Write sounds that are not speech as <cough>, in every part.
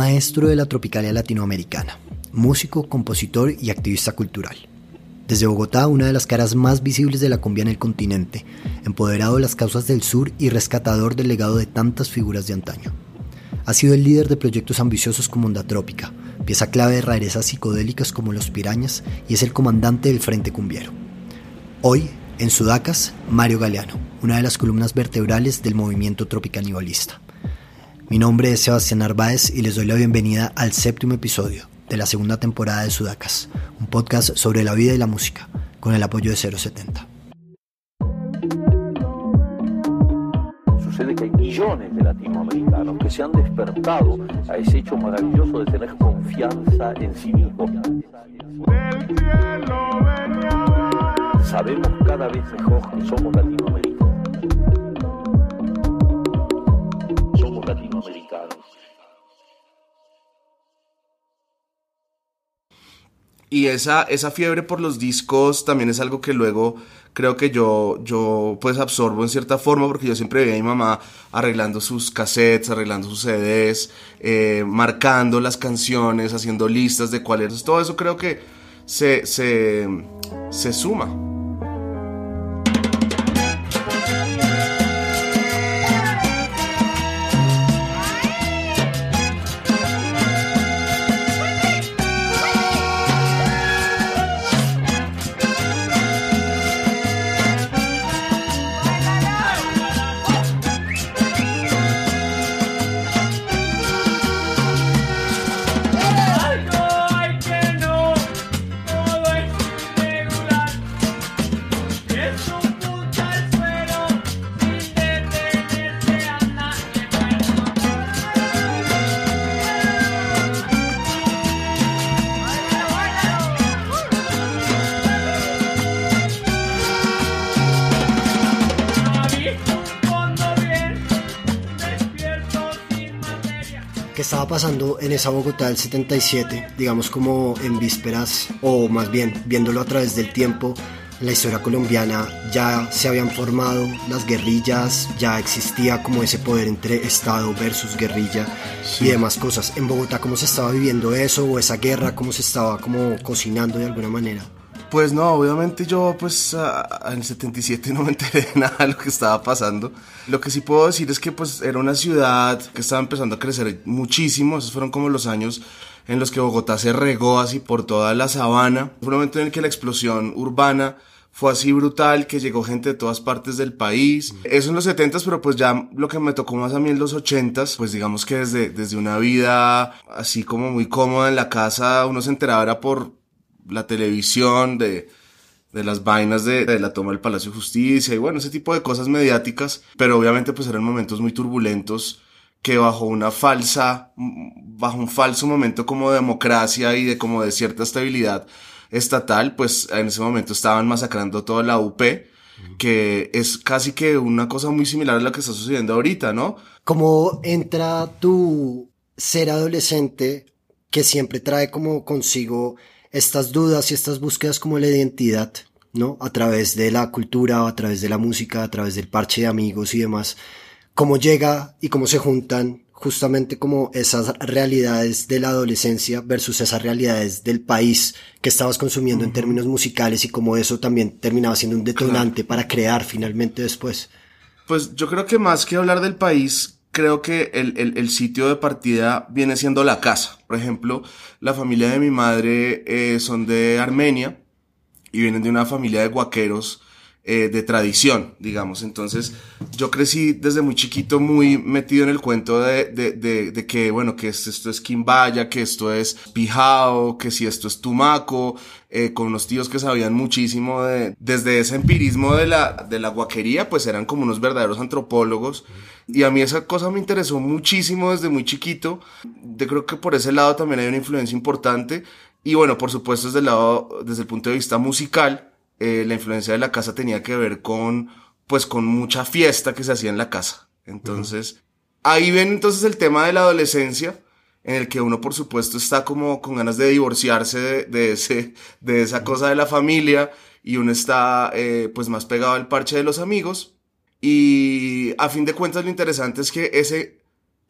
maestro de la tropicalia latinoamericana, músico, compositor y activista cultural. Desde Bogotá, una de las caras más visibles de la cumbia en el continente, empoderado de las causas del sur y rescatador del legado de tantas figuras de antaño. Ha sido el líder de proyectos ambiciosos como Onda Trópica, pieza clave de rarezas psicodélicas como Los Pirañas y es el comandante del Frente Cumbiero. Hoy, en Sudacas, Mario Galeano, una de las columnas vertebrales del movimiento tropicanibalista. Mi nombre es Sebastián Narváez y les doy la bienvenida al séptimo episodio de la segunda temporada de Sudacas, un podcast sobre la vida y la música, con el apoyo de 070. Sucede que hay millones de latinoamericanos que se han despertado a ese hecho maravilloso de tener confianza en sí mismos. Sabemos cada vez mejor que somos latinoamericanos. Latinoamericanos. Y esa, esa fiebre por los discos también es algo que luego creo que yo, yo pues absorbo en cierta forma porque yo siempre veía a mi mamá arreglando sus cassettes, arreglando sus CDs, eh, marcando las canciones, haciendo listas de cuáles. Todo eso creo que se, se, se suma. Pasando en esa Bogotá del 77, digamos como en vísperas, o más bien viéndolo a través del tiempo, en la historia colombiana ya se habían formado las guerrillas, ya existía como ese poder entre Estado versus guerrilla y demás cosas. En Bogotá, ¿cómo se estaba viviendo eso o esa guerra, cómo se estaba como cocinando de alguna manera? Pues no, obviamente yo pues en el 77 no me enteré de <laughs> nada de lo que estaba pasando. Lo que sí puedo decir es que pues era una ciudad que estaba empezando a crecer muchísimo, esos fueron como los años en los que Bogotá se regó así por toda la sabana. Fue un momento en el que la explosión urbana fue así brutal, que llegó gente de todas partes del país. Eso en los 70s, pero pues ya lo que me tocó más a mí en los 80s, pues digamos que desde, desde una vida así como muy cómoda en la casa, uno se enteraba era por la televisión, de, de las vainas de, la toma del Palacio de Justicia y bueno, ese tipo de cosas mediáticas, pero obviamente pues eran momentos muy turbulentos que bajo una falsa, bajo un falso momento como de democracia y de como de cierta estabilidad estatal, pues en ese momento estaban masacrando toda la UP, que es casi que una cosa muy similar a lo que está sucediendo ahorita, ¿no? ¿Cómo entra tu ser adolescente que siempre trae como consigo estas dudas y estas búsquedas como la identidad, ¿no? A través de la cultura, a través de la música, a través del parche de amigos y demás. Cómo llega y cómo se juntan justamente como esas realidades de la adolescencia versus esas realidades del país que estabas consumiendo en términos musicales y cómo eso también terminaba siendo un detonante para crear finalmente después. Pues yo creo que más que hablar del país, creo que el, el, el, sitio de partida viene siendo la casa. Por ejemplo, la familia de mi madre eh, son de Armenia y vienen de una familia de guaqueros eh, de tradición, digamos. Entonces, yo crecí desde muy chiquito muy metido en el cuento de, de, de, de que, bueno, que esto es quimbaya, que esto es pijao, que si esto es tumaco, eh, con unos tíos que sabían muchísimo de, desde ese empirismo de la, de la guaquería, pues eran como unos verdaderos antropólogos. Y a mí esa cosa me interesó muchísimo desde muy chiquito. Yo creo que por ese lado también hay una influencia importante. Y bueno, por supuesto desde el lado, desde el punto de vista musical, eh, la influencia de la casa tenía que ver con, pues, con mucha fiesta que se hacía en la casa. Entonces, ahí ven entonces el tema de la adolescencia, en el que uno, por supuesto, está como con ganas de divorciarse de, de ese, de esa cosa de la familia, y uno está, eh, pues, más pegado al parche de los amigos. Y a fin de cuentas, lo interesante es que ese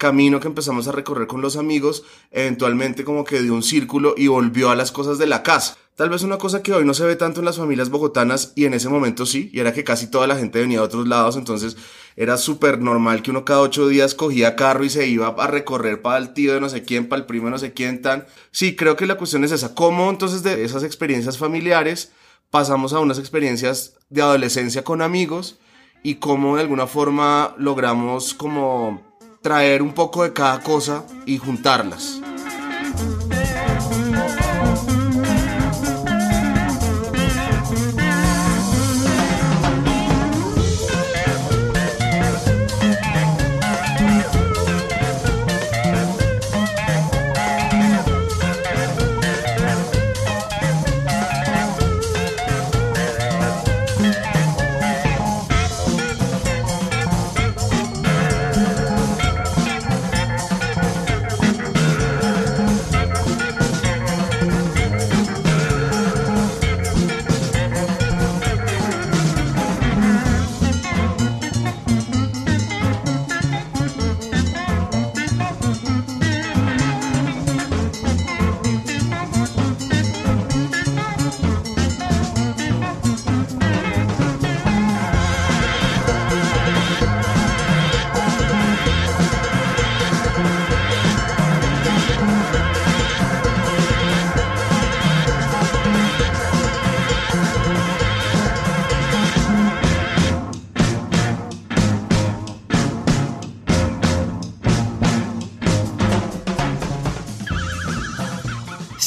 camino que empezamos a recorrer con los amigos, eventualmente como que dio un círculo y volvió a las cosas de la casa. Tal vez una cosa que hoy no se ve tanto en las familias bogotanas y en ese momento sí, y era que casi toda la gente venía de otros lados, entonces era súper normal que uno cada ocho días cogía carro y se iba a recorrer para el tío de no sé quién, para el primo de no sé quién tan. Sí, creo que la cuestión es esa, cómo entonces de esas experiencias familiares pasamos a unas experiencias de adolescencia con amigos y cómo de alguna forma logramos como traer un poco de cada cosa y juntarlas.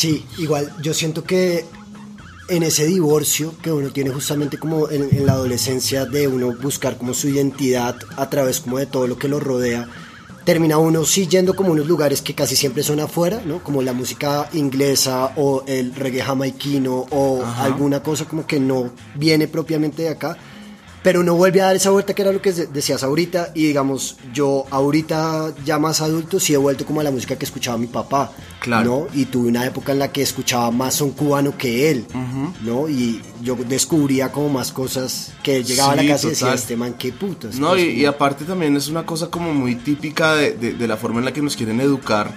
Sí, igual yo siento que en ese divorcio que uno tiene justamente como en, la adolescencia de uno buscar como su identidad a través como de todo lo que lo rodea, termina uno sí yendo como unos lugares que casi siempre son afuera, ¿no? Como la música inglesa o el reggae jamaiquino o alguna cosa como que no viene propiamente de acá pero no vuelve a dar esa vuelta que era lo que decías ahorita y digamos yo ahorita ya más adulto sí he vuelto como a la música que escuchaba mi papá claro. ¿no? y tuve una época en la que escuchaba más son cubano que él no y yo descubría como más cosas que llegaba a la casa y decía este man qué puto no y, aparte también es una cosa como muy típica de, de la forma en la que nos quieren educar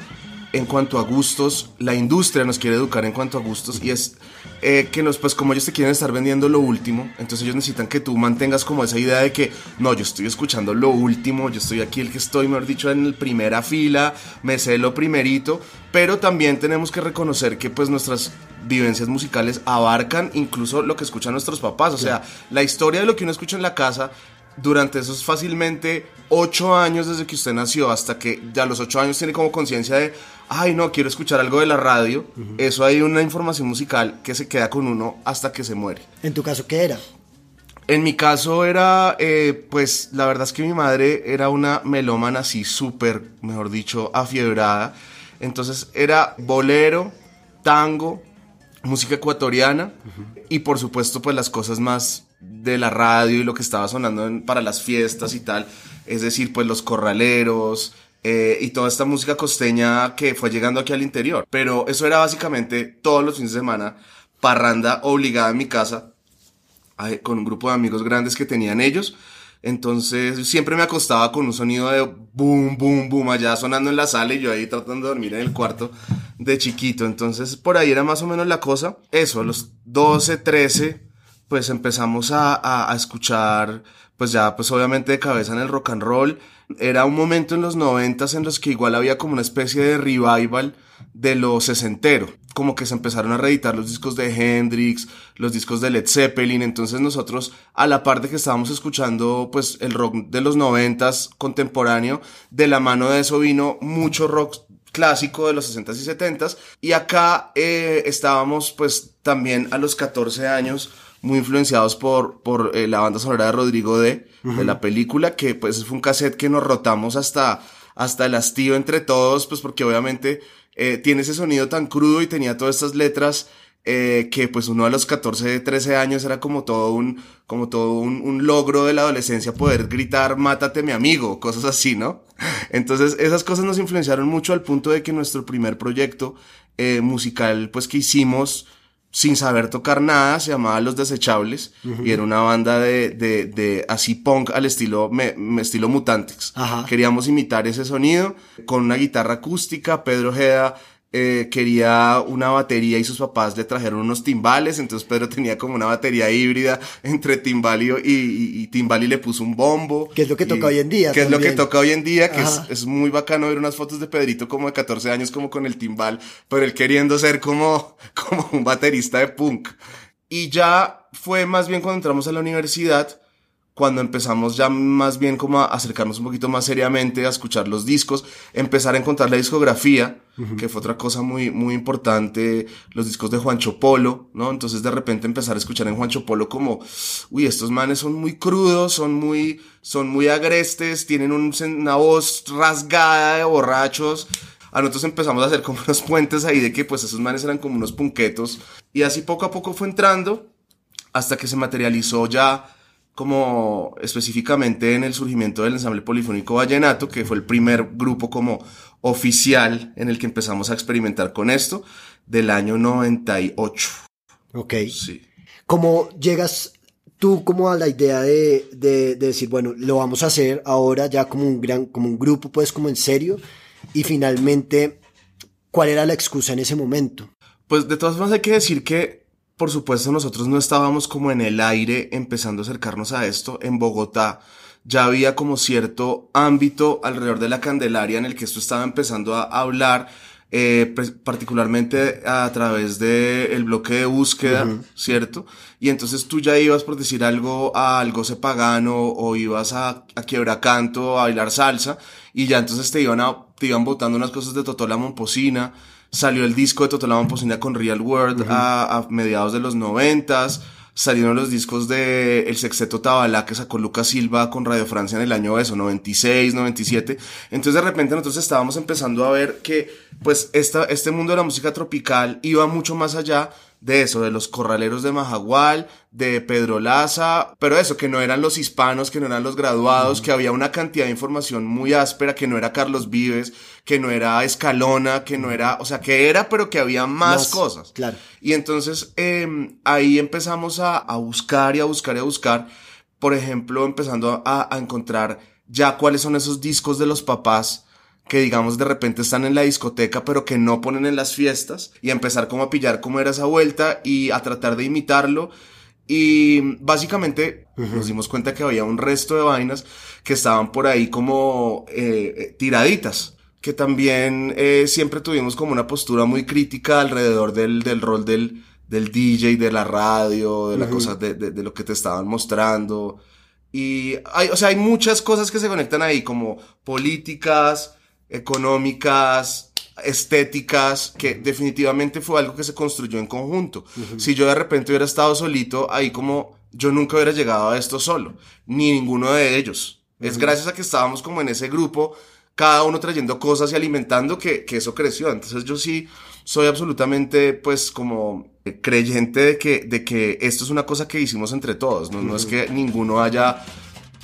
en cuanto a gustos, la industria nos quiere educar en cuanto a gustos y es eh, que nos, pues como ellos te quieren estar vendiendo lo último, entonces ellos necesitan que tú mantengas como esa idea de que no, yo estoy escuchando lo último, yo estoy aquí el que estoy, mejor dicho, en primera fila, me sé lo primerito, pero también tenemos que reconocer que pues nuestras vivencias musicales abarcan incluso lo que escuchan nuestros papás, o sea, la historia de lo que uno escucha en la casa durante esos fácilmente ocho años desde que usted nació hasta que ya a los ocho años tiene como conciencia de ay no, quiero escuchar algo de la radio, eso hay una información musical que se queda con uno hasta que se muere. ¿En tu caso qué era? En mi caso era, eh, pues la verdad es que mi madre era una melómana así súper, mejor dicho, afiebrada. Entonces era bolero, tango, música ecuatoriana y por supuesto pues las cosas más de la radio y lo que estaba sonando para las fiestas y tal. Es decir, pues los corraleros, eh, y toda esta música costeña que fue llegando aquí al interior. Pero eso era básicamente todos los fines de semana, parranda obligada en mi casa, con un grupo de amigos grandes que tenían ellos. Entonces siempre me acostaba con un sonido de boom, boom, boom allá sonando en la sala y yo ahí tratando de dormir en el cuarto de chiquito. Entonces por ahí era más o menos la cosa. Eso, a los 12, 13, pues empezamos a, a escuchar, pues ya pues obviamente de cabeza en el rock and roll era un momento en los noventas en los que igual había como una especie de revival de lo sesentero. Como que se empezaron a reeditar los discos de Hendrix, los discos de Led Zeppelin. Entonces nosotros, a la parte que estábamos escuchando, pues el rock de los noventas contemporáneo, de la mano de eso vino mucho rock clásico de los 60s y 70s. Y acá eh, estábamos pues también a los 14 años muy influenciados por, por eh, la banda sonora de Rodrigo D, de la película, que pues fue un cassette que nos rotamos hasta, hasta el hastío entre todos, pues porque obviamente eh, tiene ese sonido tan crudo y tenía todas estas letras eh, que pues uno a los 14, 13 años era como todo un, como todo un, un, logro de la adolescencia poder gritar, mátate mi amigo, cosas así, ¿no? Entonces esas cosas nos influenciaron mucho al punto de que nuestro primer proyecto musical pues que hicimos sin saber tocar nada, se llamaba Los Desechables y era una banda de, de, de así punk al estilo, me, estilo Mutantics. Queríamos imitar ese sonido con una guitarra acústica, Pedro Ojeda eh, quería una batería y sus papás le trajeron unos timbales, entonces Pedro tenía como una batería híbrida entre timbal y, y, timbal y le puso un bombo. Que es lo que toca hoy en día. Que es lo que toca hoy en día, que es, es, muy bacano ver unas fotos de Pedrito como de 14 años como con el timbal, pero él queriendo ser como, como un baterista de punk. Y ya fue más bien cuando entramos a la universidad, cuando empezamos ya más bien como a acercarnos un poquito más seriamente a escuchar los discos, empezar a encontrar la discografía, que fue otra cosa muy, muy importante, los discos de Juancho Polo, ¿no? Entonces de repente empezar a escuchar en Juancho Polo como, uy, estos manes son muy crudos, son muy, son muy agrestes, tienen una voz rasgada de borrachos. A nosotros empezamos a hacer como unos puentes ahí de que pues esos manes eran como unos punquetos. Y así poco a poco fue entrando hasta que se materializó ya como específicamente en el surgimiento del ensamble polifónico vallenato, que fue el primer grupo como oficial en el que empezamos a experimentar con esto, del año 98. Ok. Sí. ¿Cómo llegas tú como a la idea de, de, decir, bueno, lo vamos a hacer ahora ya como un gran, como un grupo, pues como en serio, y finalmente, ¿cuál era la excusa en ese momento? Pues de todas formas hay que decir que por supuesto, nosotros no estábamos como en el aire empezando a acercarnos a esto. En Bogotá ya había como cierto ámbito alrededor de la Candelaria en el que esto estaba empezando a hablar, eh, particularmente a través del el bloque de búsqueda, ¿cierto? Y entonces tú ya ibas, por decir algo, a algo pagano o ibas a, a quiebracanto, a bailar salsa, y ya entonces te iban, a, te iban botando unas cosas de Totola Momposina, Salió el disco de Total Momposina con Real World a, mediados de los noventas. Salieron los discos de El Sexteto Tabalá que sacó Lucas Silva con Radio Francia en el año eso, 96, 97. Entonces de repente nosotros estábamos empezando a ver que pues esta, este mundo de la música tropical iba mucho más allá de eso, de los corraleros de Majagual, de Pedro Laza, pero eso, que no eran los hispanos, que no eran los graduados, que había una cantidad de información muy áspera, que no era Carlos Vives, que no era Escalona, que no era, o sea, que era, pero que había más, cosas. Claro. Y entonces em, ahí empezamos a, buscar y a buscar y a buscar, por ejemplo, empezando a, a encontrar ya cuáles son esos discos de los papás que digamos de repente están en la discoteca pero que no ponen en las fiestas y empezar como a pillar cómo era esa vuelta y a tratar de imitarlo. Y básicamente nos dimos cuenta que había un resto de vainas que estaban por ahí como eh, eh, tiraditas que también eh, siempre tuvimos como una postura muy crítica alrededor del, del rol del, del DJ, de la radio, de las cosas, de, de, de, lo que te estaban mostrando. Y hay, o sea, hay muchas cosas que se conectan ahí, como políticas, económicas, estéticas, que definitivamente fue algo que se construyó en conjunto. Si yo de repente hubiera estado solito, ahí como yo nunca hubiera llegado a esto solo, ni ninguno de ellos. Es gracias a que estábamos como en ese grupo, cada uno trayendo cosas y alimentando, que, que eso creció. Entonces yo sí soy absolutamente, pues, como creyente de que, de que esto es una cosa que hicimos entre todos, no, no es que ninguno haya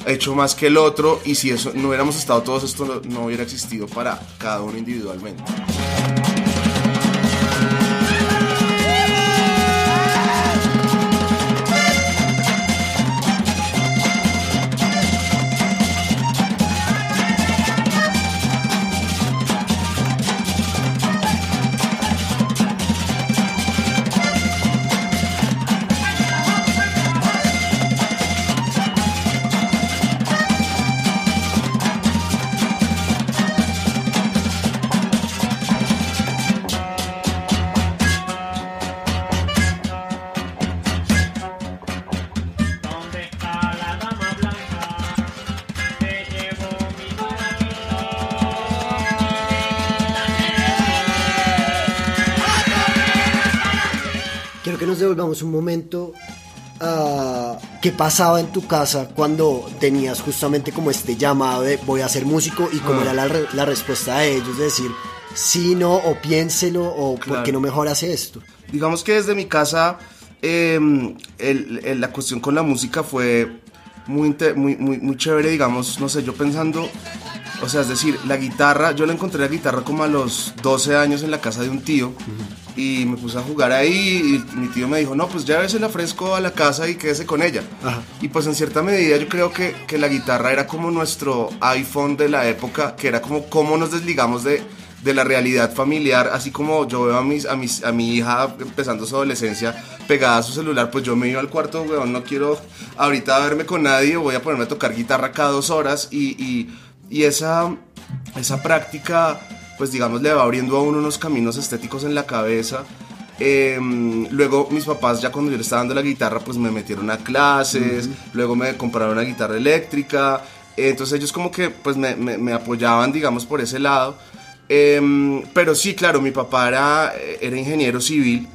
hecho más que el otro y si eso no hubiéramos estado todos esto no hubiera existido para cada uno individualmente. Un momento uh, qué pasaba en tu casa cuando tenías justamente como este llamado de voy a ser músico y cómo ah. era la, respuesta de ellos, de decir sí, no, o piénselo, o por qué no mejor hace esto. Digamos que desde mi casa em, la cuestión con la música fue muy, muy, muy, muy chévere, digamos, no sé, yo pensando, o sea, es decir, la guitarra, yo le encontré la guitarra como a los 12 años en la casa de un tío y me puse a jugar ahí y mi tío me dijo, no, pues ya se la ofrezco a la casa y quédese con ella. Y pues en cierta medida yo creo que, que, la guitarra era como nuestro iPhone de la época, que era como cómo nos desligamos de, de la realidad familiar, así como yo veo a, mis, a, mis, a mi hija empezando su adolescencia pegada a su celular, pues yo me iba al cuarto, weón, no quiero ahorita verme con nadie, voy a ponerme a tocar guitarra cada dos horas y, y, y esa, esa práctica pues digamos le va abriendo a uno unos caminos estéticos en la cabeza. Em, luego mis papás ya cuando yo le estaba dando la guitarra pues me metieron a clases, luego me compraron una guitarra eléctrica, entonces ellos como que pues me, me, apoyaban digamos por ese lado. Em, pero sí, claro, mi papá era, era ingeniero civil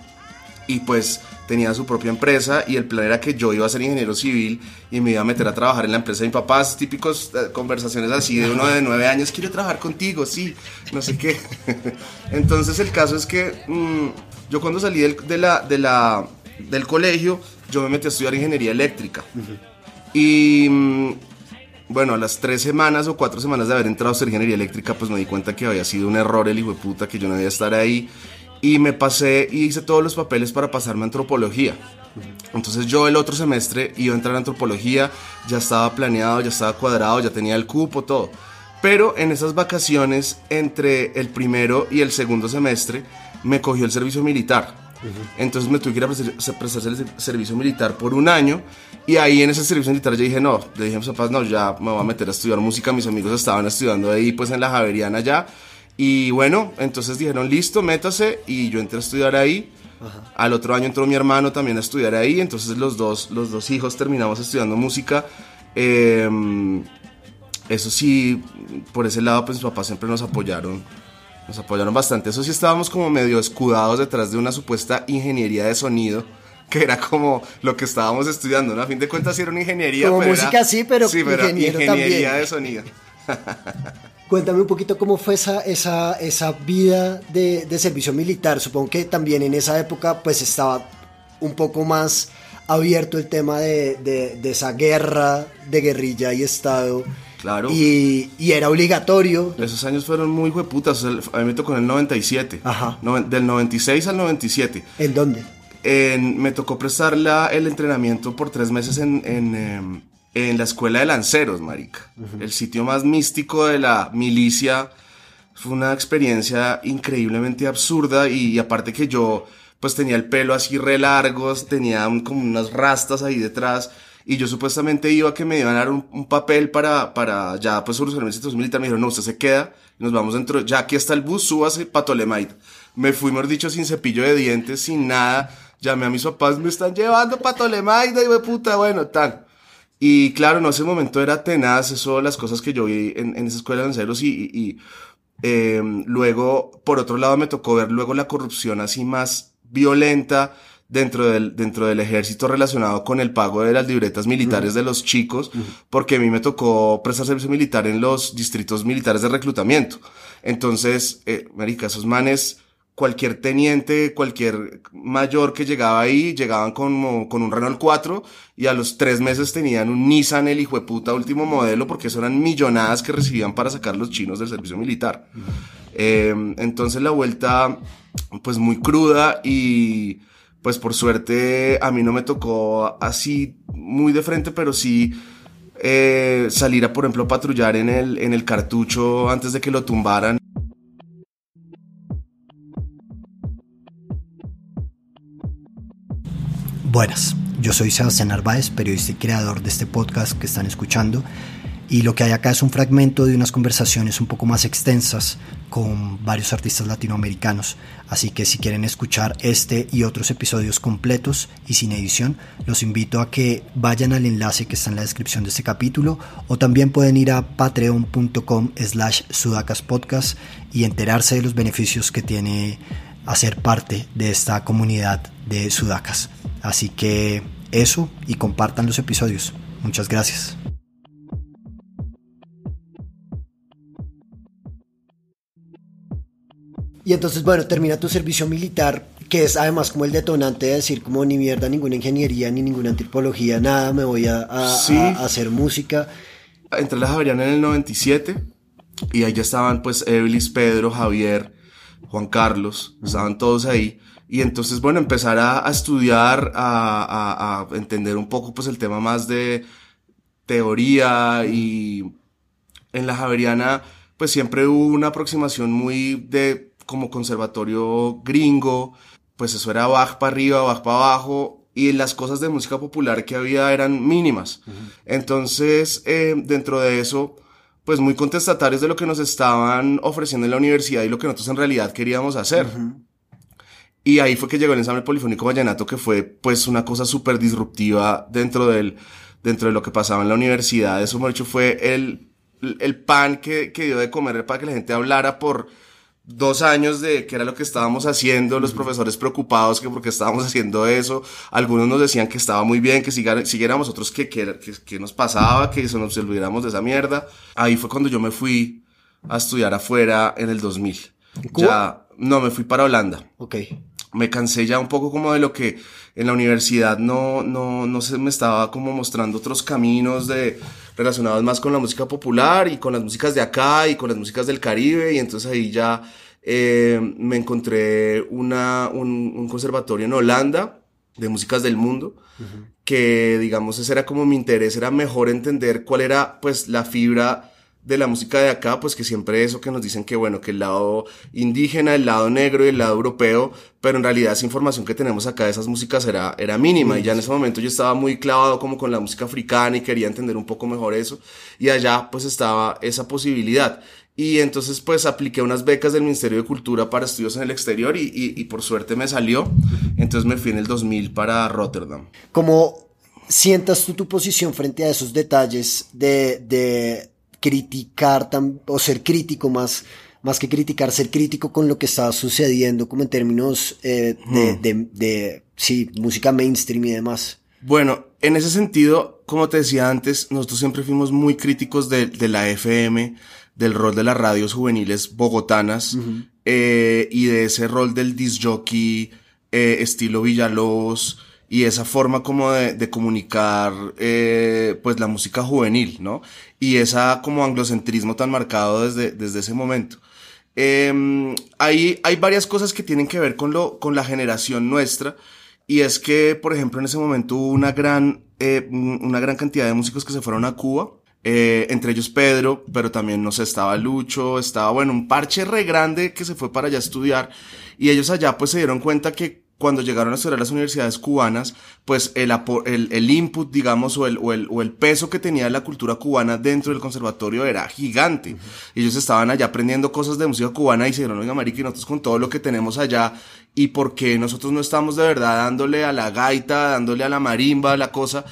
y pues tenía su propia empresa y el plan era que yo iba a ser ingeniero civil y me iba a meter a trabajar en la empresa de mi papá, típicos eh, conversaciones así de uno de nueve años, quiero trabajar contigo, sí, no sé qué. <laughs> Entonces el caso es que mm, yo cuando salí del, de la, de la, del colegio, yo me metí a estudiar ingeniería eléctrica. Y mm, bueno, a las tres semanas o cuatro semanas de haber entrado a hacer ingeniería eléctrica, pues me di cuenta que había sido un error el hijo de puta, que yo no debía estar ahí y me pasé y hice todos los papeles para pasarme a antropología. Entonces yo el otro semestre iba a entrar a antropología, ya estaba planeado, ya estaba cuadrado, ya tenía el cupo, todo. Pero en esas vacaciones entre el primero y el segundo semestre me cogió el servicio militar. Entonces me tuve que ir a prestar el servicio militar por un año y ahí en ese servicio militar yo dije, no, le dije a mis papás, no, ya me voy a meter a estudiar música, mis amigos estaban estudiando ahí pues en la Javeriana ya y bueno, entonces dijeron, listo, métase. Y yo entré a estudiar ahí. Al otro año entró mi hermano también a estudiar ahí. Entonces los dos, los dos hijos terminamos estudiando música. Em, eso sí, por ese lado, pues mis papás siempre nos apoyaron. Nos apoyaron bastante. Eso sí, estábamos como medio escudados detrás de una supuesta ingeniería de sonido <laughs> que era como lo que estábamos estudiando, ¿no? A fin de cuentas sí era una ingeniería. Como música sí, pero, sí, pero ingeniería de sonido. <laughs> Cuéntame un poquito cómo fue esa, esa, esa vida de, de, servicio militar. Supongo que también en esa época pues estaba un poco más abierto el tema de, de, esa guerra de guerrilla y Estado. Claro. Y, y, era obligatorio. Esos años fueron muy hueputas. A mí me tocó en el 97. Ajá. del 96 al 97. ¿En dónde? En, me tocó prestar la, el entrenamiento por tres meses en, en, em, en la escuela de lanceros, marica. El sitio más místico de la milicia. Fue una experiencia increíblemente absurda y, aparte que yo pues tenía el pelo así re largos, tenía como unas rastas ahí detrás y yo supuestamente iba a que me iban a dar un, papel para, para ya pues solucionar mi situación militar. Me dijeron, no, usted se queda nos vamos dentro, ya aquí está el bus, súbase para Tolemaida. Me fui, mejor dicho, sin cepillo de dientes, sin nada. Llamé a mis papás, me están llevando para Tolemaida y de puta, bueno, tan. Y claro, en ese momento era tenaz, eso, las cosas que yo vi en, en esa escuela de lanceros y, y, eh, luego, por otro lado, me tocó ver luego la corrupción así más violenta dentro del, dentro del ejército relacionado con el pago de las libretas militares de los chicos, porque a mí me tocó prestar servicio militar en los distritos militares de reclutamiento. Entonces, eh, marica, esos manes cualquier teniente, cualquier mayor que llegaba ahí, llegaban con, con un Renault 4 y a los tres meses tenían un Nissan el hijo de puta último modelo porque eso eran millonadas que recibían para sacar los chinos del servicio militar. Em, entonces la vuelta pues muy cruda y pues por suerte a mí no me tocó así muy de frente, pero sí eh, salir a por ejemplo patrullar en el, en el cartucho antes de que lo tumbaran Buenas, yo soy Sebastián Narváez, periodista y creador de este podcast que están escuchando. Y lo que hay acá es un fragmento de unas conversaciones un poco más extensas con varios artistas latinoamericanos. Así que si quieren escuchar este y otros episodios completos y sin edición, los invito a que vayan al enlace que está en la descripción de este capítulo o también pueden ir a patreon.com slash sudacaspodcast y enterarse de los beneficios que tiene hacer parte de esta comunidad de sudacas. Así que eso y compartan los episodios. Muchas gracias. Y entonces, bueno, termina tu servicio militar, que es además como el detonante de decir como ni mierda, ninguna ingeniería, ni ninguna antropología, nada, me voy a, hacer música. Entré a la Javeriana en el 97 y ahí ya estaban pues Evelis, Pedro, Javier, Juan Carlos, estaban todos ahí. Y entonces, bueno, empezar a, estudiar, a, a, entender un poco pues el tema más de teoría y en la Javeriana pues siempre hubo una aproximación muy de como conservatorio gringo, pues eso era Bach para arriba, Bach para abajo, y las cosas de música popular que había eran mínimas. Entonces, eh, dentro de eso, pues muy contestatarios de lo que nos estaban ofreciendo en la universidad y lo que nosotros en realidad queríamos hacer. Y ahí fue que llegó el ensamble polifónico vallenato, que fue pues una cosa súper disruptiva dentro del, dentro de lo que pasaba en la universidad. Eso, de hecho, fue el, el pan que, que dio de comer para que la gente hablara por dos años de que era lo que estábamos haciendo, los profesores preocupados que porque estábamos haciendo eso, algunos nos decían que estaba muy bien, que siguiéramos, otros que, que, que, nos pasaba, que eso nos olvidáramos de esa mierda. Ahí fue cuando yo me fui a estudiar afuera en el 2000. Ya, no, me fui para Holanda. Ok. Me cansé ya un poco como de lo que en la universidad no, no, no se me estaba como mostrando otros caminos de, relacionados más con la música popular y con las músicas de acá y con las músicas del Caribe. Y entonces ahí ya eh, me encontré una, un, un, conservatorio en Holanda de músicas del mundo que digamos ese era como mi interés era mejor entender cuál era pues la fibra de la música de acá, pues que siempre eso que nos dicen que bueno, que el lado indígena, el lado negro y el lado europeo, pero en realidad esa información que tenemos acá de esas músicas era, era mínima y ya en ese momento yo estaba muy clavado como con la música africana y quería entender un poco mejor eso y allá pues estaba esa posibilidad. Y entonces pues apliqué unas becas del Ministerio de Cultura para estudios en el exterior y, y, por suerte me salió. Entonces me fui en el 2000 para Rotterdam. ¿Cómo sientas tú tu posición frente a esos detalles de, de criticar o ser crítico más, más que criticar, ser crítico con lo que está sucediendo como en términos eh, de, de, sí, música mainstream y demás. Bueno, en ese sentido, como te decía antes, nosotros siempre fuimos muy críticos de, de la FM, del rol de las radios juveniles bogotanas eh, y de ese rol del disc jockey eh, estilo Villalobos, y esa forma como de, de comunicar eh, pues la música juvenil, ¿no? Y esa como anglocentrismo tan marcado desde, desde ese momento. Eh, hay, hay varias cosas que tienen que ver con, lo, con la generación nuestra y es que, por ejemplo, en ese momento hubo una gran, eh, una gran cantidad de músicos que se fueron a Cuba, eh, entre ellos Pedro, pero también, no sé, estaba Lucho, estaba, bueno, un parche re grande que se fue para allá a estudiar y ellos allá pues se dieron cuenta que cuando llegaron a estudiar las universidades cubanas, pues el, el, el input, digamos, o el, o, el, o el peso que tenía la cultura cubana dentro del conservatorio era gigante. Ellos estaban allá aprendiendo cosas de música cubana y se dijeron, oiga, marica, y nosotros con todo lo que tenemos allá, ¿y por qué nosotros no estamos de verdad dándole a la gaita, dándole a la marimba, a la cosa?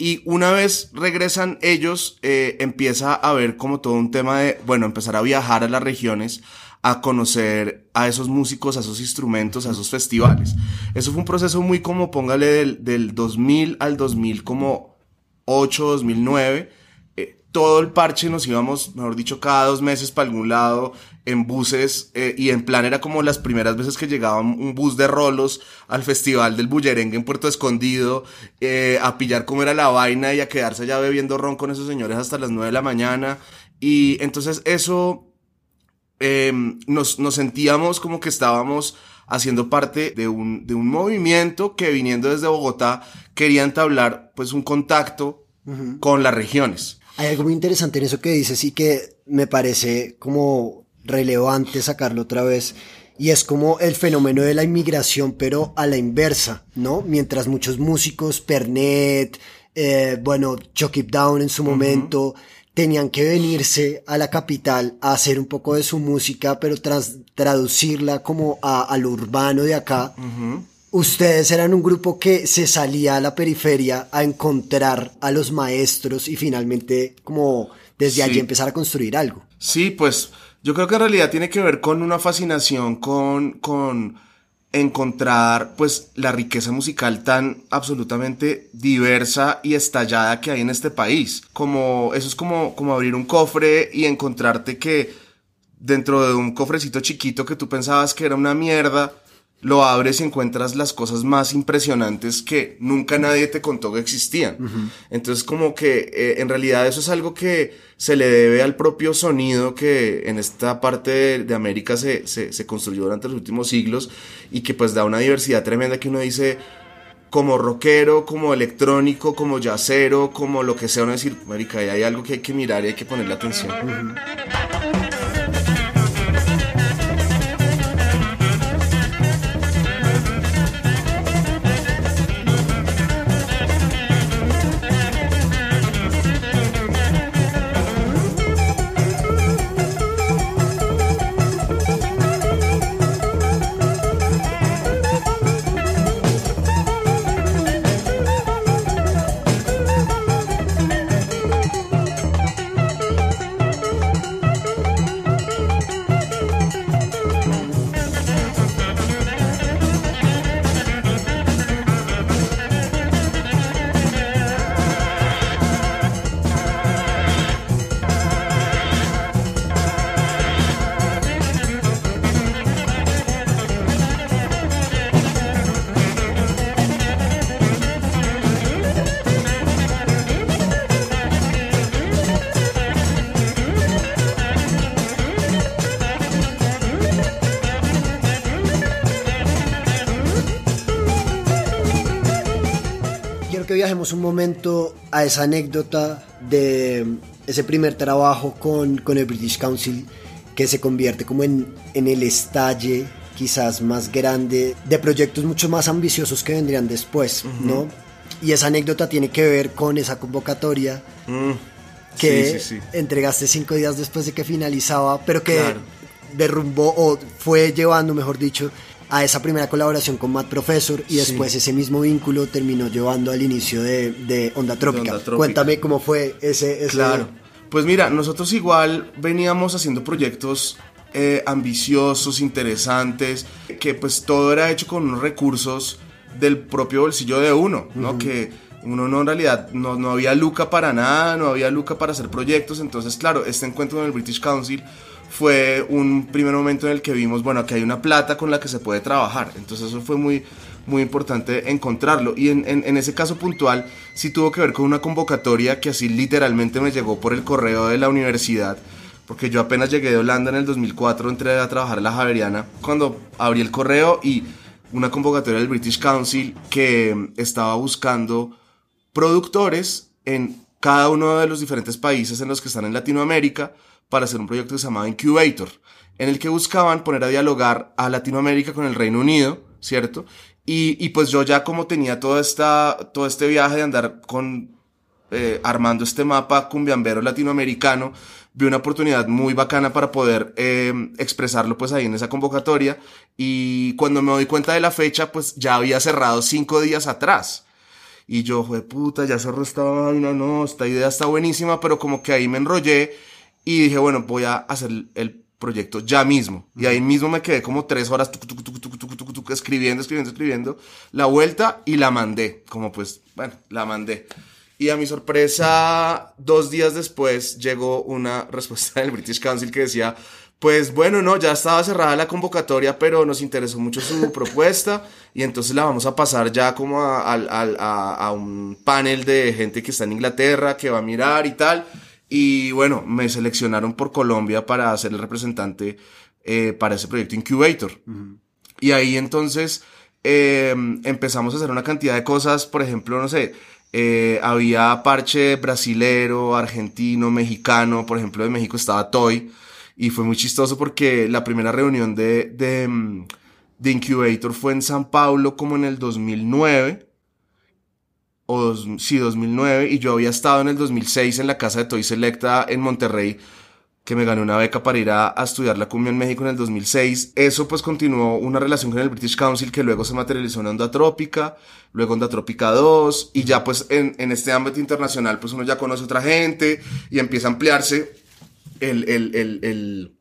Y una vez regresan ellos, eh, empieza a haber como todo un tema de, bueno, empezar a viajar a las regiones, a conocer a esos músicos, a esos instrumentos, a esos festivales. Eso fue un proceso muy como, póngale, del, del 2000 al 2000, como 8, 2009. Eh, todo el parche nos íbamos, mejor dicho, cada dos meses para algún lado, en buses, eh, y en plan era como las primeras veces que llegaba un bus de rolos al festival del Bullerengue en Puerto Escondido, eh, a pillar cómo era la vaina y a quedarse allá bebiendo ron con esos señores hasta las 9 de la mañana. Y entonces eso Em, nos, nos sentíamos como que estábamos haciendo parte de un, de un movimiento que viniendo desde Bogotá quería entablar pues un contacto con las regiones. Hay algo muy interesante en eso que dices y que me parece como relevante sacarlo otra vez y es como el fenómeno de la inmigración pero a la inversa, ¿no? Mientras muchos músicos, Pernet, eh, bueno, Chuck It Down en su momento, tenían que venirse a la capital a hacer un poco de su música, pero tras traducirla como a, lo urbano de acá. Ustedes eran un grupo que se salía a la periferia a encontrar a los maestros y finalmente como desde allí empezar a construir algo. Sí, pues yo creo que en realidad tiene que ver con una fascinación con, con encontrar pues la riqueza musical tan absolutamente diversa y estallada que hay en este país. Como eso es como como abrir un cofre y encontrarte que dentro de un cofrecito chiquito que tú pensabas que era una mierda, lo abres y encuentras las cosas más impresionantes que nunca nadie te contó que existían. Entonces como que eh, en realidad eso es algo que se le debe al propio sonido que en esta parte de, América se, se, se, construyó durante los últimos siglos y que pues da una diversidad tremenda que uno dice como rockero, como electrónico, como jazzero, como lo que sea, uno decir, marica, hay algo que hay que mirar y hay que ponerle atención. Viajemos un momento a esa anécdota de ese primer trabajo con, con el British Council que se convierte como en, en el estalle quizás más grande de proyectos mucho más ambiciosos que vendrían después, ¿no? Y esa anécdota tiene que ver con esa convocatoria mm. que entregaste cinco días después de que finalizaba, pero que derrumbó o fue llevando, mejor dicho, a esa primera colaboración con Matt Professor y después ese mismo vínculo terminó llevando al inicio de, de, Onda, Trópica. Cuéntame cómo fue ese, Claro. Pues mira, nosotros igual veníamos haciendo proyectos eh, ambiciosos, interesantes, que pues todo era hecho con unos recursos del propio bolsillo de uno, ¿no? Que uno no en realidad no, no había luca para nada, no había luca para hacer proyectos, entonces claro, este encuentro en el British Council fue un primer momento en el que vimos, bueno, que hay una plata con la que se puede trabajar. Entonces eso fue muy, muy importante encontrarlo. Y en, en, ese caso puntual sí tuvo que ver con una convocatoria que así literalmente me llegó por el correo de la universidad. Porque yo apenas llegué de Holanda en el 2004, entré a trabajar en la Javeriana. Cuando abrí el correo y una convocatoria del British Council que estaba buscando productores en cada uno de los diferentes países en los que están en Latinoamérica para hacer un proyecto que se llamaba Incubator, en el que buscaban poner a dialogar a Latinoamérica con el Reino Unido, ¿cierto? Y, y pues yo ya como tenía toda esta, todo este viaje de andar con, eh, armando este mapa cumbiambero latinoamericano, vi una oportunidad muy bacana para poder eh, expresarlo pues ahí en esa convocatoria y cuando me doy cuenta de la fecha pues ya había cerrado cinco días atrás. Y yo, fue puta, ya cerró esta vaina, no, esta idea está buenísima, pero como que ahí me enrollé y dije, bueno, voy a hacer el proyecto ya mismo. Y ahí mismo me quedé como tres horas escribiendo, escribiendo, escribiendo la vuelta y la mandé. Como pues, bueno, la mandé. Y a mi sorpresa, dos días después llegó una <laughs> respuesta del British Council que decía, pues bueno, no, ya estaba cerrada la convocatoria, pero nos interesó mucho su <laughs> propuesta y entonces la vamos a pasar ya como a, a, a un panel de gente que está en Inglaterra, que va a mirar y tal. Y bueno, me seleccionaron por Colombia para ser el representante eh, para ese proyecto Incubator. Y ahí entonces eh, empezamos a hacer una cantidad de cosas, por ejemplo, no sé, eh, había parche brasilero, argentino, mexicano, por ejemplo, de México estaba Toy, y fue muy chistoso porque la primera reunión de, de, mm, de Incubator fue en San Paulo como en el 2009 o sí, 2009, y yo había estado en el 2006 en la casa de Toy Selecta en Monterrey, que me gané una beca para ir a, estudiar la cumbia en México en el 2006. Eso pues continuó una relación con el British Council que luego se materializó en Onda Trópica, luego Onda Trópica 2, y ya pues en, en este ámbito internacional pues uno ya conoce a otra gente y empieza a ampliarse el, el, el, el,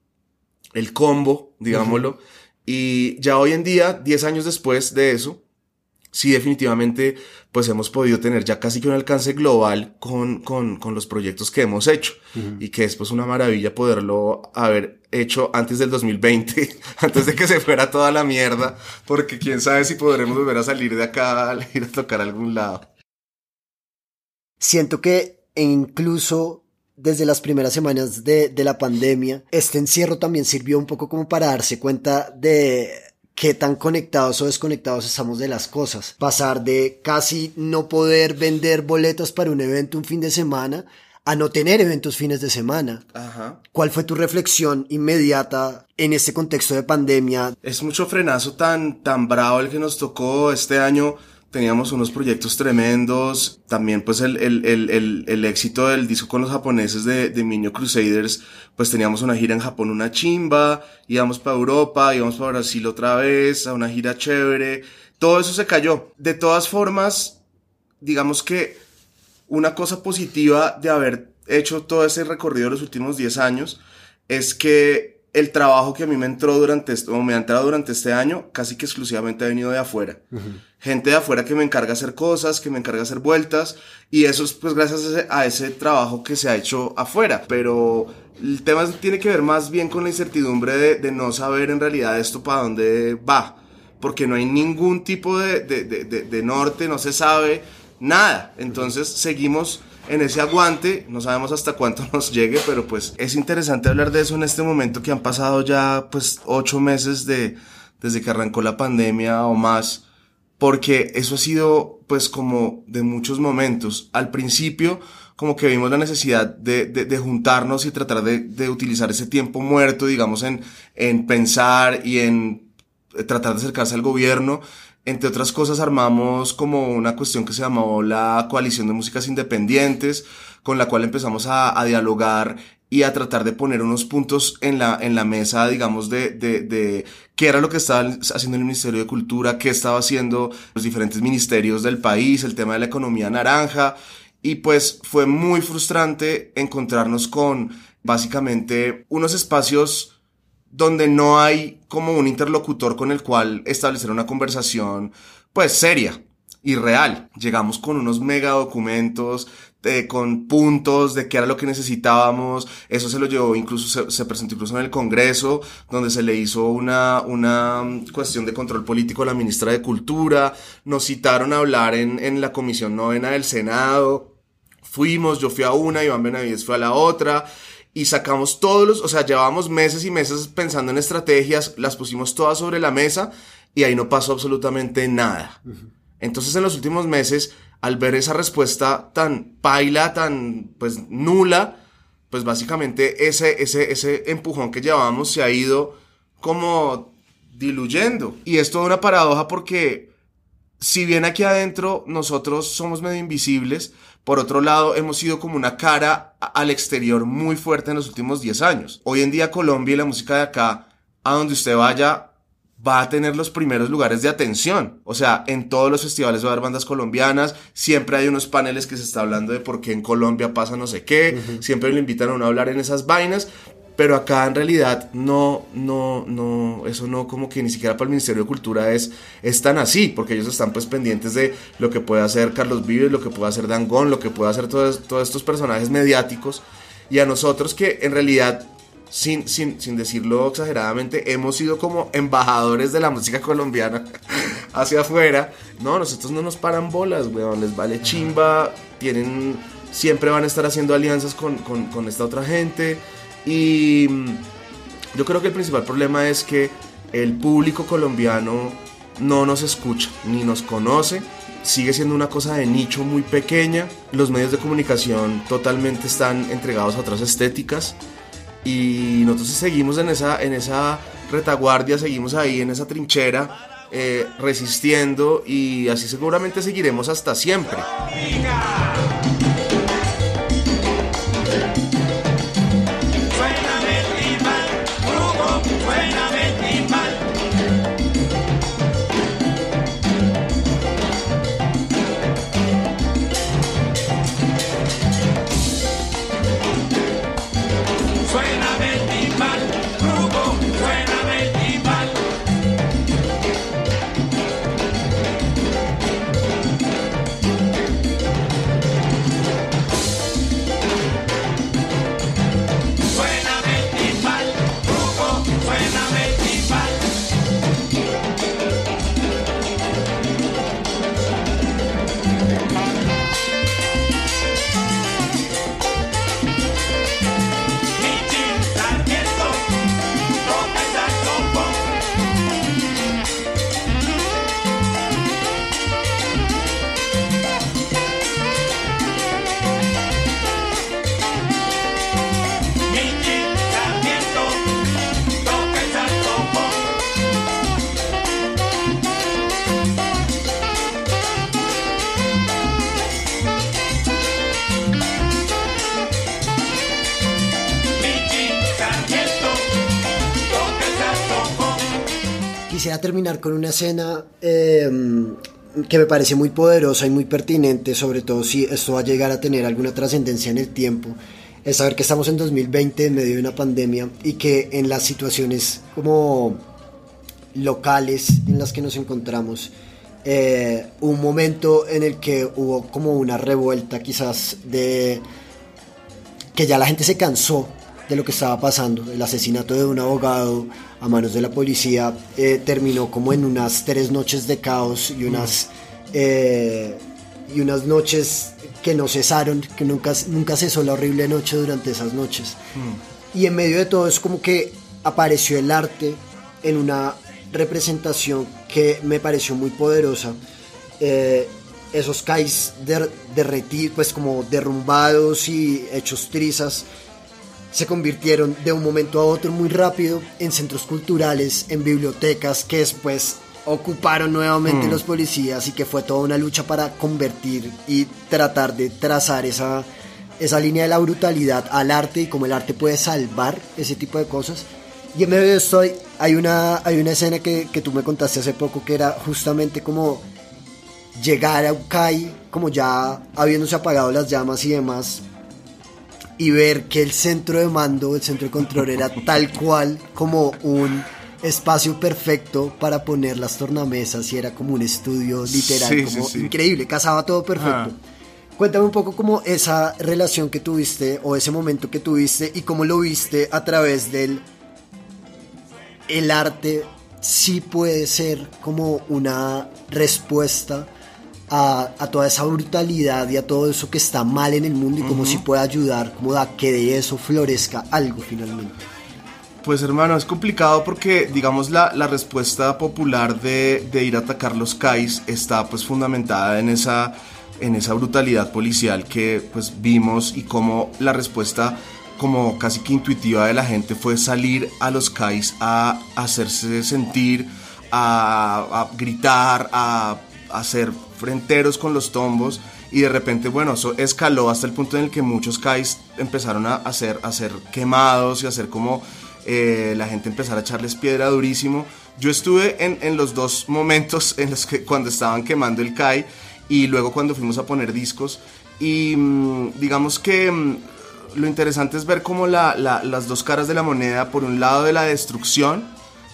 el combo, digámoslo. Y ya hoy en día, 10 años después de eso, sí definitivamente pues hemos podido tener ya casi que un alcance global con, con, con los proyectos que hemos hecho y que es pues una maravilla poderlo haber hecho antes del 2020, <laughs> antes de que se fuera toda la mierda, porque quién sabe si podremos volver a salir de acá a ir a tocar a algún lado. Siento que incluso desde las primeras semanas de, de la pandemia, este encierro también sirvió un poco como para darse cuenta de qué tan conectados o desconectados estamos de las cosas. Pasar de casi no poder vender boletos para un evento un fin de semana a no tener eventos fines de semana. Ajá. ¿Cuál fue tu reflexión inmediata en este contexto de pandemia? Es mucho frenazo tan, tan bravo el que nos tocó este año teníamos unos proyectos tremendos, también pues el, el, el, el, éxito del disco con los japoneses de, de Minio Crusaders, pues teníamos una gira en Japón, una chimba, íbamos para Europa, íbamos para Brasil otra vez, a una gira chévere, todo eso se cayó. De todas formas, digamos que una cosa positiva de haber hecho todo ese recorrido de los últimos 10 años es que el trabajo que a mí me entró durante este, o me ha entrado durante este año, casi que exclusivamente ha venido de afuera. Gente de afuera que me encarga hacer cosas, que me encarga hacer vueltas, y eso es pues gracias a ese, trabajo que se ha hecho afuera. Pero el tema tiene que ver más bien con la incertidumbre de, de no saber en realidad esto para dónde va, porque no hay ningún tipo de, de, de norte, no se sabe nada. Entonces seguimos en ese aguante, no sabemos hasta cuánto <laughs> nos llegue, pero pues es interesante hablar de eso en este momento que han pasado ya pues ocho meses de, desde que arrancó la pandemia o más, porque eso ha sido pues como de muchos momentos. Al principio como que vimos la necesidad de, de, de juntarnos y tratar de, de, utilizar ese tiempo muerto, digamos, en, en pensar y en tratar de acercarse al gobierno entre otras cosas, armamos como una cuestión que se llamó la Coalición de Músicas Independientes, con la cual empezamos a, dialogar y a tratar de poner unos puntos en la, en la mesa, digamos, de, de, de qué era lo que estaba haciendo el Ministerio de Cultura, qué estaba haciendo los diferentes ministerios del país, el tema de la economía naranja. Y pues fue muy frustrante encontrarnos con básicamente unos espacios donde no hay como un interlocutor con el cual establecer una conversación, pues seria y real. Llegamos con unos mega documentos, de, con puntos de qué era lo que necesitábamos. Eso se lo llevó, incluso se, presentó incluso en el Congreso, donde se le hizo una, una cuestión de control político a la ministra de Cultura. Nos citaron a hablar en, en la Comisión Novena del Senado. Fuimos, yo fui a una, Iván Benavides fue a la otra y sacamos todos los, o sea, llevábamos meses y meses pensando en estrategias, las pusimos todas sobre la mesa y ahí no pasó absolutamente nada. Entonces en los últimos meses, al ver esa respuesta tan paila, tan pues nula, pues básicamente ese, ese, ese empujón que llevábamos se ha ido como diluyendo. Y es toda una paradoja porque si bien aquí adentro nosotros somos medio invisibles, por otro lado, hemos sido como una cara al exterior muy fuerte en los últimos 10 años. Hoy en día Colombia y la música de acá, a donde usted vaya, va a tener los primeros lugares de atención. O sea, en todos los festivales va a haber bandas colombianas, siempre hay unos paneles que se está hablando de por qué en Colombia pasa no sé qué, siempre le invitan a uno a hablar en esas vainas, pero acá en realidad no, no, no, eso no como que ni siquiera para el Ministerio de Cultura es, es tan así, porque ellos están pues pendientes de lo que puede hacer Carlos Vives, lo que puede hacer Dangón, lo que puede hacer todos, todos estos personajes mediáticos, y a nosotros que en realidad, sin, sin, sin decirlo exageradamente, hemos sido como embajadores de la música colombiana <laughs> hacia afuera, no, nosotros no nos paran bolas, weón, les vale chimba, tienen, siempre van a estar haciendo alianzas con, con, con esta otra gente, y mm, yo creo que el principal problema es que el público colombiano no nos escucha ni nos conoce. Sigue siendo una cosa de nicho muy pequeña. Los medios de comunicación totalmente están entregados a otras estéticas. Y nosotros seguimos en esa, en esa retaguardia, seguimos ahí en esa trinchera, eh, resistiendo y así seguramente seguiremos hasta siempre. Terminar con una escena eh, que me parece muy poderosa y muy pertinente, sobre todo si esto va a llegar a tener alguna trascendencia en el tiempo, es saber que estamos en 2020 en medio de una pandemia y que en las situaciones como locales en las que nos encontramos, eh, un momento en el que hubo como una revuelta quizás de que ya la gente se cansó de lo que estaba pasando, el asesinato de un abogado, a manos de la policía eh, terminó como en unas tres noches de caos y unas, eh, y unas noches que no cesaron, que nunca, nunca cesó la horrible noche durante esas noches. Y en medio de todo es como que apareció el arte en una representación que me pareció muy poderosa. Eh, esos cais derretidos, pues como derrumbados y hechos trizas, se convirtieron de un momento a otro muy rápido en centros culturales, en bibliotecas que después ocuparon nuevamente mm. los policías y que fue toda una lucha para convertir y tratar de trazar esa, esa línea de la brutalidad al arte y cómo el arte puede salvar ese tipo de cosas. Y en medio de esto hay una, hay una escena que, que tú me contaste hace poco que era justamente como llegar a Ukai, como ya habiéndose apagado las llamas y demás, y ver que el centro de mando, el centro de control era tal cual como un espacio perfecto para poner las tornamesas y era como un estudio literal, como increíble, casaba todo perfecto. Ah. Cuéntame un poco como esa relación que tuviste o ese momento que tuviste y cómo lo viste a través del el arte sí puede ser como una respuesta a, toda esa brutalidad y a todo eso que está mal en el mundo y cómo si puede ayudar, como da que de eso florezca algo finalmente. Pues hermano, es complicado porque digamos la, la respuesta popular de, de, ir a atacar los CAIs está pues fundamentada en esa, en esa brutalidad policial que pues vimos y cómo la respuesta como casi que intuitiva de la gente fue salir a los CAIs a, hacerse sentir, a, a gritar, a hacer frenteros con los tombos y de repente, bueno, eso escaló hasta el punto en el que muchos CAIs empezaron a hacer, a ser quemados y a hacer como eh, la gente empezara a echarles piedra durísimo. Yo estuve en, en, los dos <laughs> momentos en los que cuando estaban quemando el CAI y luego cuando fuimos a poner discos y mm, digamos que mm, lo interesante es ver cómo la, las dos caras de la moneda, por un lado de la destrucción,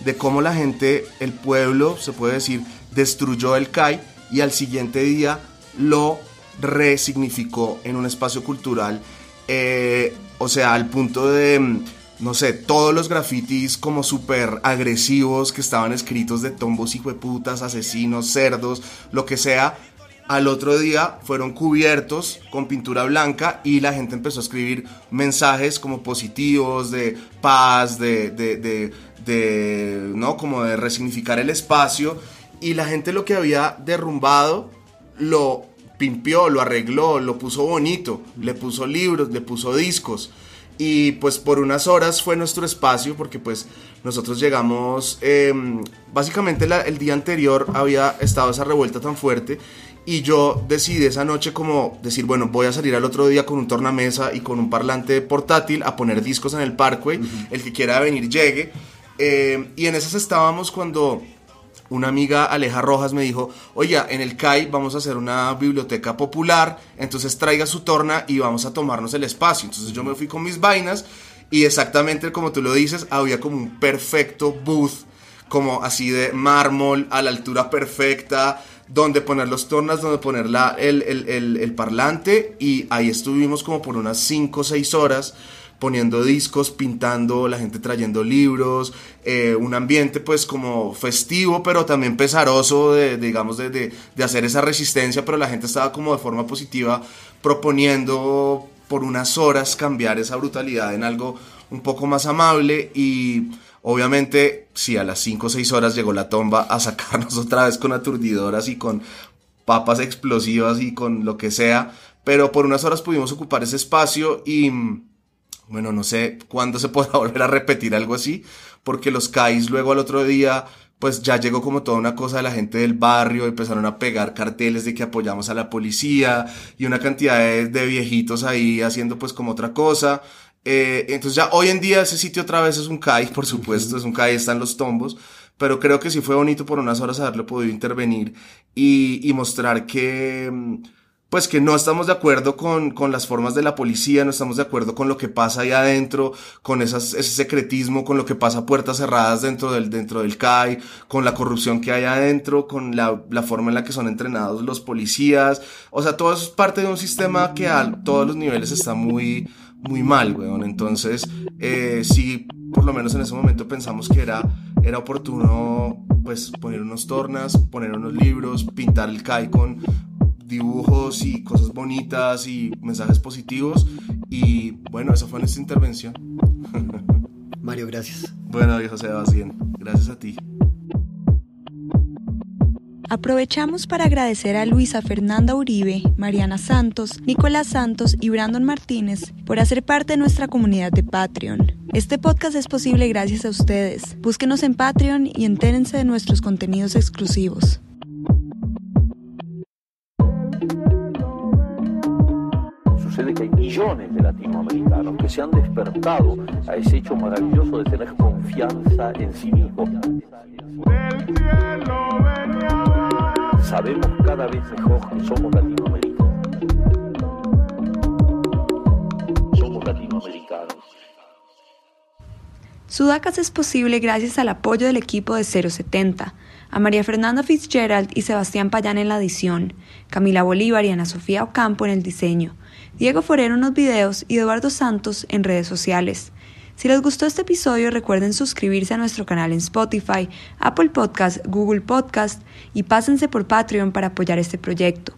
de cómo la gente, el pueblo, se puede decir, destruyó el CAI y al siguiente día lo resignificó en un espacio cultural, eh, o sea, al punto de, mm, no sé, todos los grafitis como súper agresivos que estaban escritos de tombos putas, asesinos, cerdos, lo que sea, al otro día fueron cubiertos con pintura blanca y la gente empezó a escribir mensajes como positivos, de paz, de, de, de, de ¿no? Como de resignificar el espacio y la gente lo que había derrumbado lo pimpió, lo arregló, lo puso bonito, le puso libros, le puso discos. Y pues por unas horas fue nuestro espacio porque pues nosotros llegamos, em, básicamente el día anterior había estado esa revuelta tan fuerte y yo decidí esa noche como decir, bueno, voy a salir al otro día con un tornamesa y con un parlante portátil a poner discos en el parkway, el que quiera venir llegue. Em, y en esas estábamos cuando una amiga Aleja Rojas me dijo, oye, en el CAI vamos a hacer una biblioteca popular, entonces traiga su torna y vamos a tomarnos el espacio. Entonces yo me fui con mis vainas y exactamente como tú lo dices, había como un perfecto booth, como así de mármol, a la altura perfecta, donde poner los tornas, donde poner la, el, el, el parlante y ahí estuvimos como por unas 5 o 6 horas poniendo discos, pintando, la gente trayendo libros, eh, un ambiente pues como festivo, pero también pesaroso de, digamos, de, de, hacer esa resistencia, pero la gente estaba como de forma positiva proponiendo por unas horas cambiar esa brutalidad en algo un poco más amable y obviamente si a las 5 o 6 horas llegó la tomba a sacarnos <laughs> otra vez con aturdidoras y con papas explosivas y con lo que sea, pero por unas horas pudimos ocupar ese espacio y bueno, no sé cuándo se <laughs> podrá volver a repetir algo así, porque los CAIs luego al otro día, pues ya llegó como toda una cosa de la gente del barrio, empezaron a pegar carteles de que apoyamos a la policía y una cantidad de, viejitos ahí haciendo pues como otra cosa. Eh, entonces ya hoy en día ese sitio otra vez es un CAI, por supuesto, es un CAI, están los tombos, pero creo que sí fue bonito por unas horas haberlo podido intervenir y, y mostrar que mm, pues que no estamos de acuerdo con, con, las formas de la policía, no estamos de acuerdo con lo que pasa ahí adentro, con esas, ese secretismo, con lo que pasa puertas cerradas dentro del, dentro del CAI, con la corrupción que hay adentro, con la, la forma en la que son entrenados los policías. O sea, todo eso es parte de un sistema que a todos los niveles está muy, muy mal, weón. Entonces, eh, sí, por lo menos en ese momento pensamos que era, era oportuno, pues, poner unos tornas, poner unos libros, pintar el CAI con dibujos y cosas bonitas y mensajes positivos. Y bueno, esa fue nuestra intervención. <laughs> Mario, gracias. Bueno, viejo Sebastián, gracias a ti. Aprovechamos para agradecer a Luisa Fernanda Uribe, Mariana Santos, Nicolás Santos y Brandon Martínez por hacer parte de nuestra comunidad de Patreon. Este podcast es posible gracias a ustedes. Búsquenos en Patreon y entérense de nuestros contenidos exclusivos. Millones de latinoamericanos que se han despertado a ese hecho maravilloso de tener confianza en sí mismos. Sabemos cada vez mejor que somos latinoamericanos. Somos latinoamericanos. Sudacas es posible gracias al apoyo del equipo de 070, a María Fernanda Fitzgerald y Sebastián Payán en la edición, Camila Bolívar y Ana Sofía Ocampo en el diseño, Diego Forero en los videos y Eduardo Santos en redes sociales. Si les gustó este episodio, recuerden suscribirse a nuestro canal en Spotify, Apple Podcast, Google Podcast y pásense por Patreon para apoyar este proyecto.